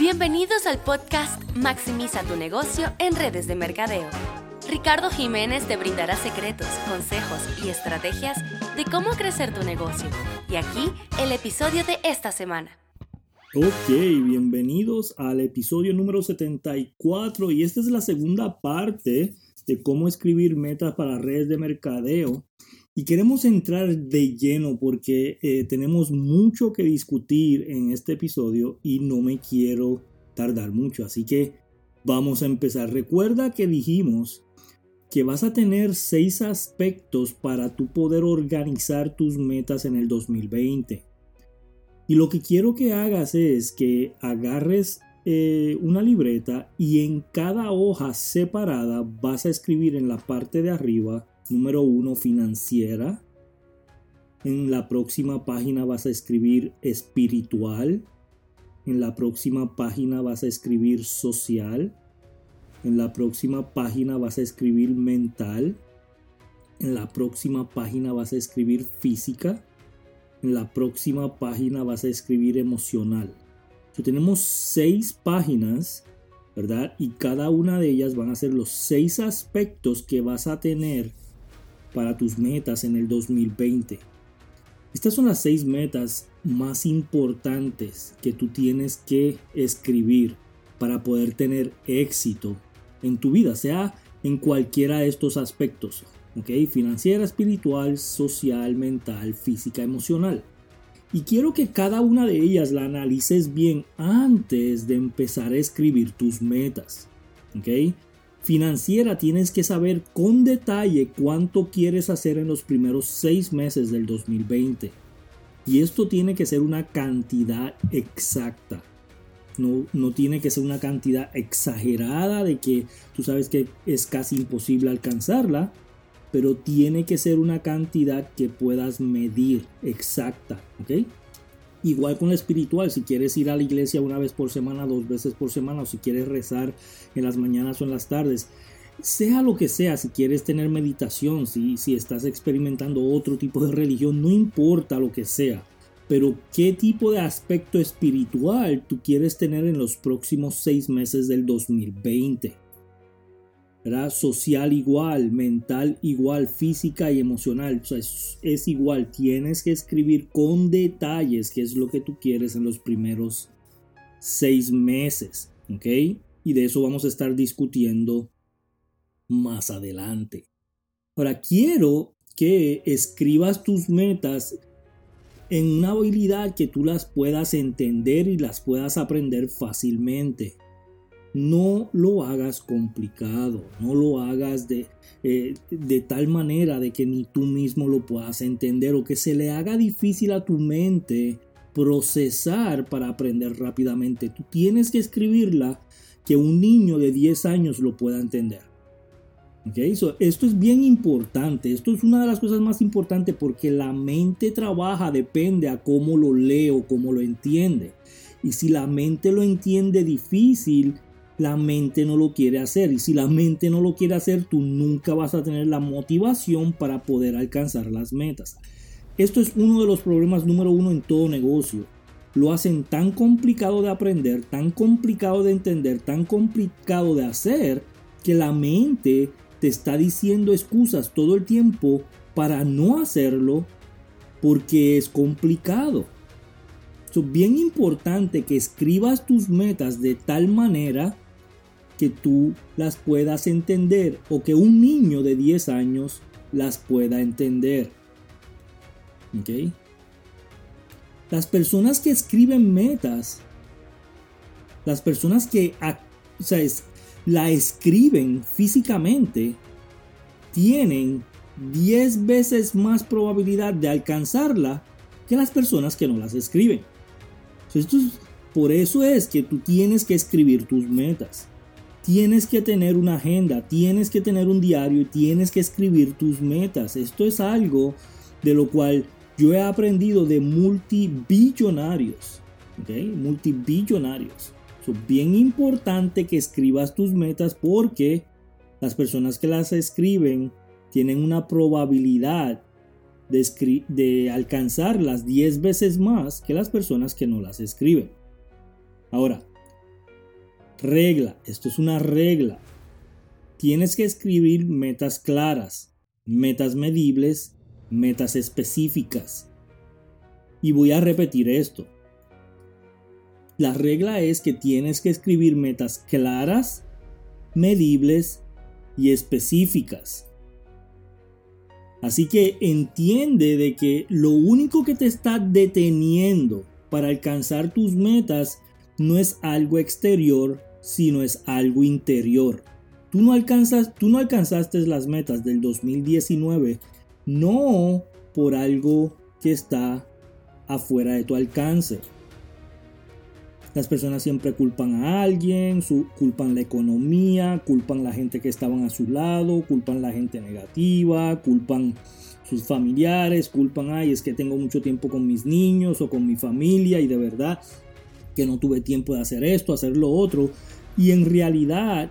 Bienvenidos al podcast Maximiza tu negocio en redes de mercadeo. Ricardo Jiménez te brindará secretos, consejos y estrategias de cómo crecer tu negocio. Y aquí el episodio de esta semana. Ok, bienvenidos al episodio número 74 y esta es la segunda parte de cómo escribir metas para redes de mercadeo. Y queremos entrar de lleno porque eh, tenemos mucho que discutir en este episodio y no me quiero tardar mucho. Así que vamos a empezar. Recuerda que dijimos que vas a tener seis aspectos para tu poder organizar tus metas en el 2020. Y lo que quiero que hagas es que agarres eh, una libreta y en cada hoja separada vas a escribir en la parte de arriba, número uno, financiera. En la próxima página vas a escribir espiritual. En la próxima página vas a escribir social. En la próxima página vas a escribir mental. En la próxima página vas a escribir física. En la próxima página vas a escribir emocional. tenemos seis páginas, ¿verdad? Y cada una de ellas van a ser los seis aspectos que vas a tener para tus metas en el 2020. Estas son las seis metas más importantes que tú tienes que escribir para poder tener éxito en tu vida, sea en cualquiera de estos aspectos. Financiera, espiritual, social, mental, física, emocional. Y quiero que cada una de ellas la analices bien antes de empezar a escribir tus metas. Financiera tienes que saber con detalle cuánto quieres hacer en los primeros seis meses del 2020. Y esto tiene que ser una cantidad exacta. No, no, tiene que ser una cantidad exagerada de que tú sabes que es casi imposible alcanzarla, pero tiene que ser una cantidad que puedas medir exacta. Igual con la espiritual, si quieres ir a la iglesia una vez por semana, dos veces por semana, o si quieres rezar en las mañanas o en las tardes, sea lo que sea, si quieres tener meditación, si, si estás experimentando otro tipo de religión, no importa lo que sea, pero qué tipo de aspecto espiritual tú quieres tener en los próximos seis meses del 2020. Social igual, mental igual, física y emocional. es, igual. Tienes que escribir con detalles qué es lo que tú quieres en los primeros seis meses. ¿Ok? Y de eso vamos a estar discutiendo más adelante. Ahora, quiero que escribas tus metas en una habilidad que tú las puedas entender y las puedas aprender fácilmente no lo hagas complicado, no lo hagas de, eh, de tal manera de que ni tú mismo lo puedas entender o que se le haga difícil a tu mente procesar para aprender rápidamente. Tú tienes que escribirla que un niño de 10 años lo pueda entender. Esto es bien importante, esto es una de las cosas más importantes porque la mente trabaja, depende a cómo lo lee o cómo lo entiende. Y si la mente lo entiende difícil, la mente no lo quiere hacer. Y si la mente no lo quiere hacer, tú nunca vas a tener la motivación para poder alcanzar las metas. Esto es uno de los problemas número uno en todo negocio. Lo hacen tan complicado de aprender, tan complicado de entender, tan complicado de hacer, que la mente te está diciendo excusas todo el tiempo para no hacerlo porque es complicado. Es bien importante que escribas tus metas de tal manera que tú las puedas entender o que un niño de 10 años las pueda entender. ¿Ok? Las personas que escriben metas, las personas que o sea, la escriben físicamente, tienen 10 veces más probabilidad de alcanzarla que las personas que no las escriben. Esto por eso es que tú tienes que escribir tus metas. Tienes que tener una agenda, tienes que tener un diario y tienes que escribir tus metas. Esto es algo de lo cual yo he aprendido de multibillonarios. ¿okay? Multibillonarios. Es bien importante que escribas tus metas porque las personas que las escriben tienen una probabilidad de, de alcanzarlas 10 veces más que las personas que no las escriben. Ahora, Regla, esto es una regla. Tienes que escribir metas claras, metas medibles, metas específicas. Y voy a repetir esto. La regla es que tienes que escribir metas claras, medibles y específicas. Así que entiende de que lo único que te está deteniendo para alcanzar tus metas no es algo exterior, sino es algo interior. Tú no, alcanzas, tú no alcanzaste las metas del 2019 no por algo que está afuera de tu alcance. Las personas siempre culpan a alguien, culpan la economía, culpan la gente que estaban a su lado, culpan la gente negativa, culpan sus familiares, culpan, ay, es que tengo mucho tiempo con mis niños o con mi familia y de verdad que no tuve tiempo de hacer esto, hacer lo otro. Y en realidad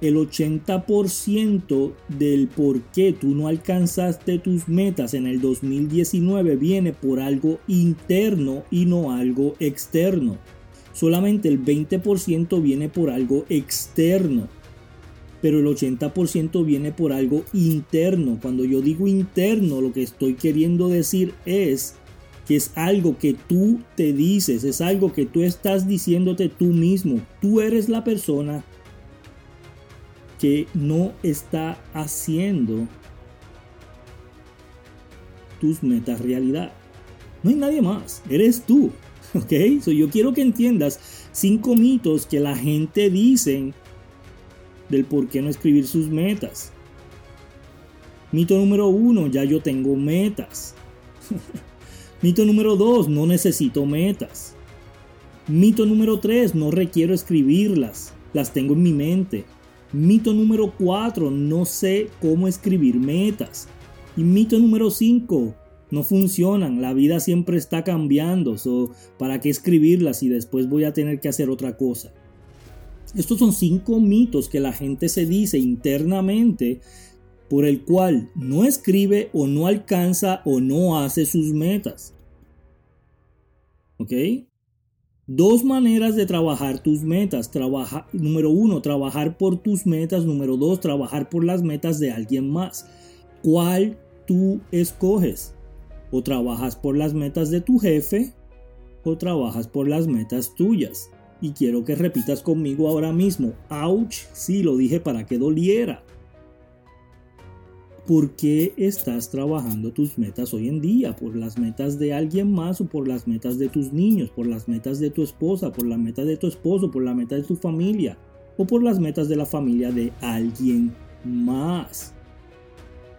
el 80% del por qué tú no alcanzaste tus metas en el 2019 viene por algo interno y no algo externo solamente el 20% viene por algo externo, pero el 80% viene por algo interno. Cuando yo digo interno, lo que estoy queriendo decir es que es algo que tú te dices, es algo que tú estás diciéndote tú mismo. Tú eres la persona que no está haciendo tus metas realidad. No hay nadie más, eres tú. ¿Ok? So yo quiero que entiendas cinco mitos que la gente dice del por qué no escribir sus metas. Mito número uno, ya yo tengo metas. Mito número dos, no necesito metas. Mito número tres, no requiero escribirlas, las tengo en mi mente. Mito número cuatro, no sé cómo escribir metas. Y mito número cinco, no funcionan, la vida siempre está cambiando, so, ¿para qué escribirlas y después voy a tener que hacer otra cosa? Estos son cinco mitos que la gente se dice internamente por el cual no escribe o no alcanza o no hace sus metas. ¿Ok? Dos maneras de trabajar tus metas. Trabaja, número uno, trabajar por tus metas. Número dos, trabajar por las metas de alguien más. ¿Cuál tú escoges? O trabajas por las metas de tu jefe o trabajas por las metas tuyas. Y quiero que repitas conmigo ahora mismo. Ouch, sí, lo dije para que doliera. ¿Por qué estás trabajando tus metas hoy en día? ¿Por las metas de alguien más o por las metas de tus niños? ¿Por las metas de tu esposa? ¿Por la meta de tu esposo? ¿Por la meta de tu familia? ¿O por las metas de la familia de alguien más?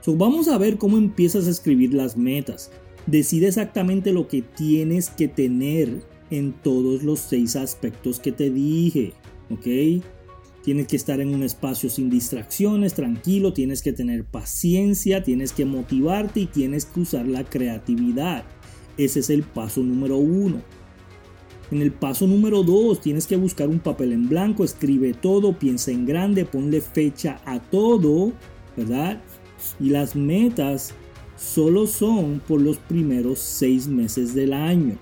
vamos a ver cómo empiezas a escribir las metas. Decide exactamente lo que tienes que tener en todos los seis aspectos que te dije, ¿ok? Tienes que estar en un espacio sin distracciones, tranquilo, tienes que tener paciencia, tienes que motivarte y tienes que usar la creatividad. Ese es el paso número uno. En el paso número dos tienes que buscar un papel en blanco, escribe todo, piensa en grande, ponle fecha a todo, ¿verdad? Y las metas solo son por los primeros seis meses del año.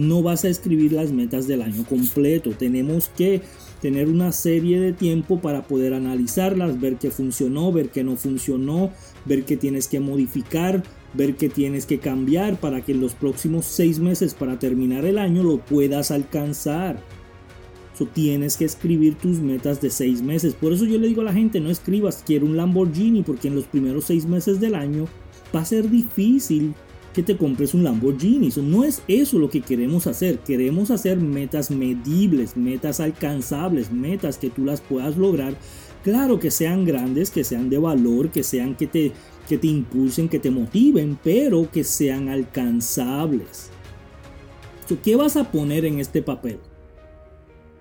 No vas a escribir las metas del año completo. Tenemos que tener una serie de tiempo para poder analizarlas, ver qué funcionó, ver qué no funcionó, ver qué tienes que modificar, ver qué tienes que cambiar para que en los próximos seis meses para terminar el año lo puedas alcanzar tienes que escribir tus metas de seis meses. Por eso yo le digo a la gente, no escribas quiero un Lamborghini porque en los primeros seis meses del año va a ser difícil que te compres un Lamborghini. no es eso lo que queremos hacer. Queremos hacer metas medibles, metas alcanzables, metas que tú las puedas lograr. Claro que sean grandes, que sean de valor, que sean que te, que te impulsen, que te motiven, pero que sean alcanzables. ¿Qué vas a poner en este papel?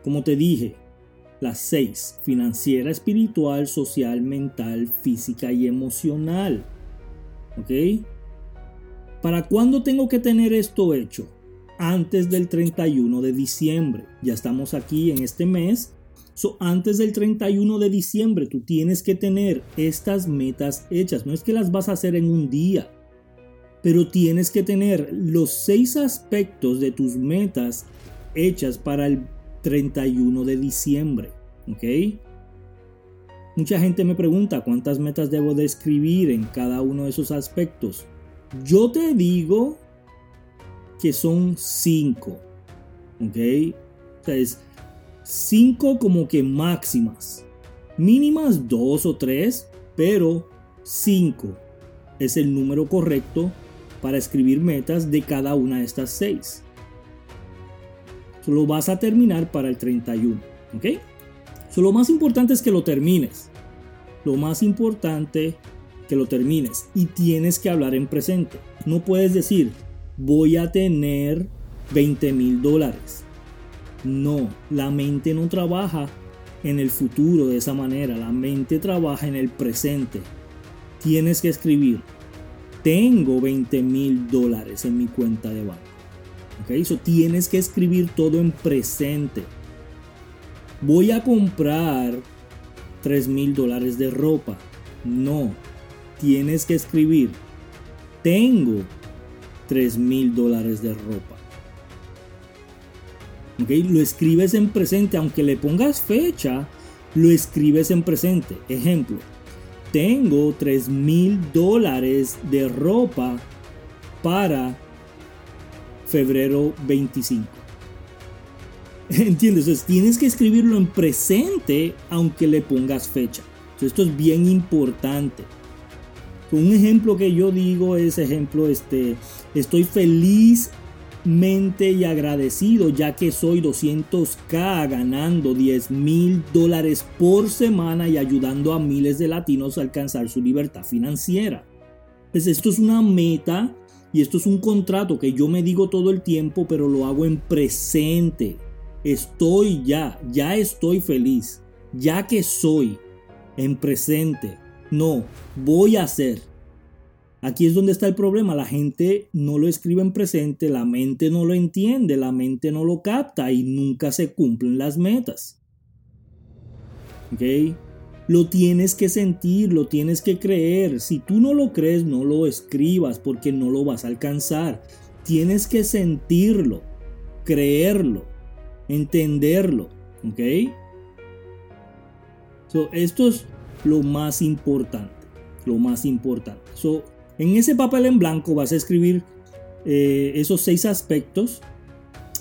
Como te dije, las seis, financiera, espiritual, social, mental, física y emocional. ¿Ok? ¿Para cuándo tengo que tener esto hecho? Antes del 31 de diciembre. Ya estamos aquí en este mes. So, antes del 31 de diciembre tú tienes que tener estas metas hechas. No es que las vas a hacer en un día. Pero tienes que tener los seis aspectos de tus metas hechas para el 31 de diciembre. ¿Ok? Mucha gente me pregunta cuántas metas debo de escribir en cada uno de esos aspectos. Yo te digo que son 5. ¿Ok? O sea, es 5 como que máximas. Mínimas 2 o 3, pero 5 es el número correcto para escribir metas de cada una de estas 6. Lo vas a terminar para el 31. ¿Ok? lo más importante es que lo termines. Lo más importante que lo termines. Y tienes que hablar en presente. No puedes decir, voy a tener 20 mil dólares. No, la mente no trabaja en el futuro de esa manera. La mente trabaja en el presente. Tienes que escribir, tengo 20 mil dólares en mi cuenta de banco. ¿Ok? Eso tienes que escribir todo en presente. Voy a comprar 3 mil dólares de ropa. No, tienes que escribir, tengo 3 mil dólares de ropa. ¿Ok? Lo escribes en presente, aunque le pongas fecha, lo escribes en presente. Ejemplo, tengo 3 mil dólares de ropa para febrero 25. ¿Entiendes? Entonces tienes que escribirlo en presente aunque le pongas fecha. esto es bien importante. Un ejemplo que yo digo es ejemplo, este, estoy feliz y agradecido ya que soy 200k ganando 10 mil dólares por semana y ayudando a miles de latinos a alcanzar su libertad financiera. Pues esto es una meta y esto es un contrato que yo me digo todo el tiempo pero lo hago en presente. Estoy ya, ya estoy feliz, ya que soy en presente. No, voy a ser. Aquí es donde está el problema. La gente no lo escribe en presente, la mente no lo entiende, la mente no lo capta y nunca se cumplen las metas. ¿Ok? Lo tienes que sentir, lo tienes que creer. Si tú no lo crees, no lo escribas porque no lo vas a alcanzar. Tienes que sentirlo, creerlo, entenderlo. ¿Ok? esto es lo más importante. Lo más importante. En ese papel en blanco vas a escribir eh, esos seis aspectos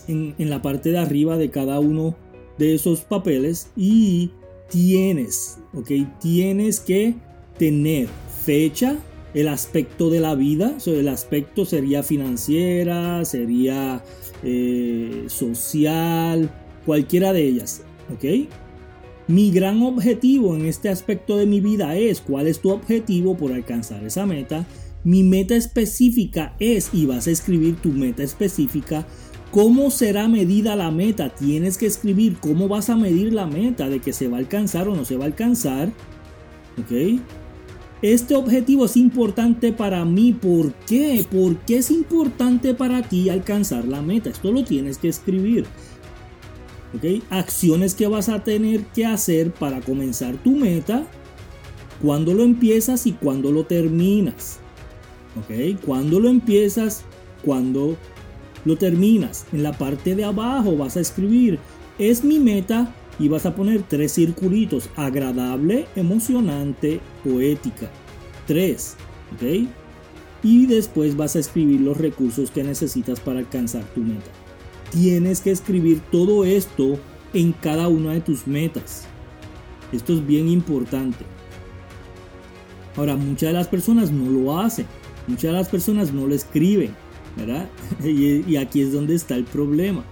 en, la parte de arriba de cada uno de esos papeles y tienes, ok, tienes que tener fecha, el aspecto de la vida, el aspecto sería financiera, sería eh, social, cualquiera de ellas, ok. Mi gran objetivo en este aspecto de mi vida es cuál es tu objetivo por alcanzar esa meta mi meta específica es, y vas a escribir tu meta específica, ¿Cómo será medida la meta? Tienes que escribir cómo vas a medir la meta de que se va a alcanzar o no se va a alcanzar. ¿Ok? Este objetivo es importante para mí. ¿Por qué? ¿Por qué es importante para ti alcanzar la meta? Esto lo tienes que escribir. ¿Ok? Acciones que vas a tener que hacer para comenzar tu meta. Cuándo lo empiezas y cuándo lo terminas. ¿ok? Cuando lo empiezas, cuando lo terminas. En la parte de abajo vas a escribir, es mi meta y vas a poner tres circulitos, agradable, emocionante, poética. Tres, ¿ok? Y después vas a escribir los recursos que necesitas para alcanzar tu meta. Tienes que escribir todo esto en cada una de tus metas. Esto es bien importante. Ahora, muchas de las personas no lo hacen. Muchas de las personas no lo escriben, ¿verdad? y, aquí es donde está el problema.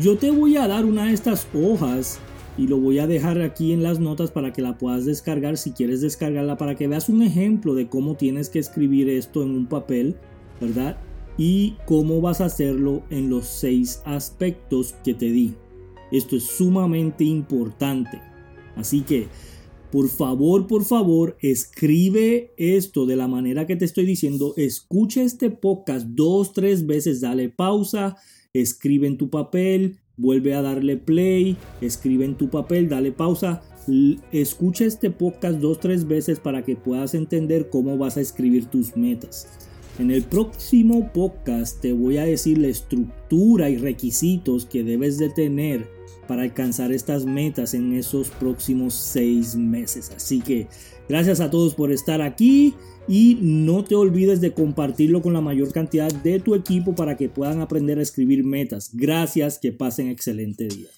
yo te voy a dar una de estas hojas y lo voy a dejar aquí en las notas para que la puedas descargar si quieres descargarla para que veas un ejemplo de cómo tienes que escribir esto en un papel, ¿verdad? Y cómo vas a hacerlo en los seis aspectos que te di. Esto es sumamente importante. Así que por favor, por favor, escribe esto de la manera que te estoy diciendo. Escucha este podcast dos, tres veces, dale pausa, escribe en tu papel, vuelve a darle play, escribe en tu papel, dale pausa. Escucha este podcast dos, tres veces para que puedas entender cómo vas a escribir tus metas. En el próximo podcast te voy a decir la estructura y requisitos que debes de tener para alcanzar estas metas en esos próximos seis meses. Así que gracias a todos por estar aquí y no te olvides de compartirlo con la mayor cantidad de tu equipo para que puedan aprender a escribir metas. Gracias, que pasen excelente día.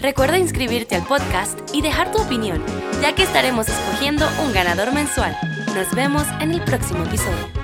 Recuerda inscribirte al podcast y dejar tu opinión, ya que estaremos escogiendo un ganador mensual. Nos vemos en el próximo episodio.